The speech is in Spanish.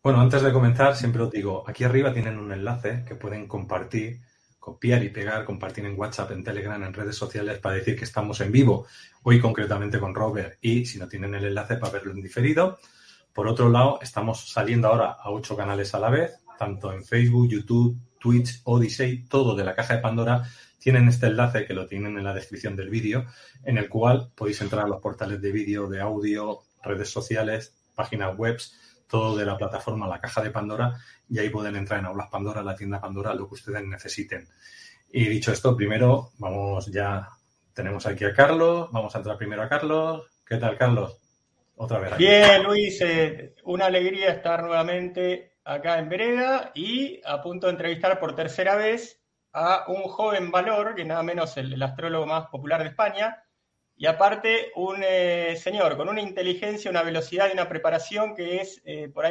Bueno, antes de comenzar, siempre os digo, aquí arriba tienen un enlace que pueden compartir, copiar y pegar, compartir en WhatsApp, en Telegram, en redes sociales para decir que estamos en vivo, hoy concretamente con Robert, y si no tienen el enlace para verlo en diferido. Por otro lado, estamos saliendo ahora a ocho canales a la vez, tanto en Facebook, YouTube, Twitch, Odyssey, todo de la caja de Pandora. Tienen este enlace que lo tienen en la descripción del vídeo, en el cual podéis entrar a los portales de vídeo, de audio, redes sociales, páginas webs, todo de la plataforma La Caja de Pandora y ahí pueden entrar en Aulas Pandora, la tienda Pandora, lo que ustedes necesiten. Y dicho esto, primero vamos ya, tenemos aquí a Carlos, vamos a entrar primero a Carlos. ¿Qué tal, Carlos? Otra vez. Aquí. Bien, Luis, eh, una alegría estar nuevamente acá en Vereda y a punto de entrevistar por tercera vez a un joven valor, que nada menos el astrólogo más popular de España, y aparte un eh, señor con una inteligencia, una velocidad y una preparación que es eh, por ahí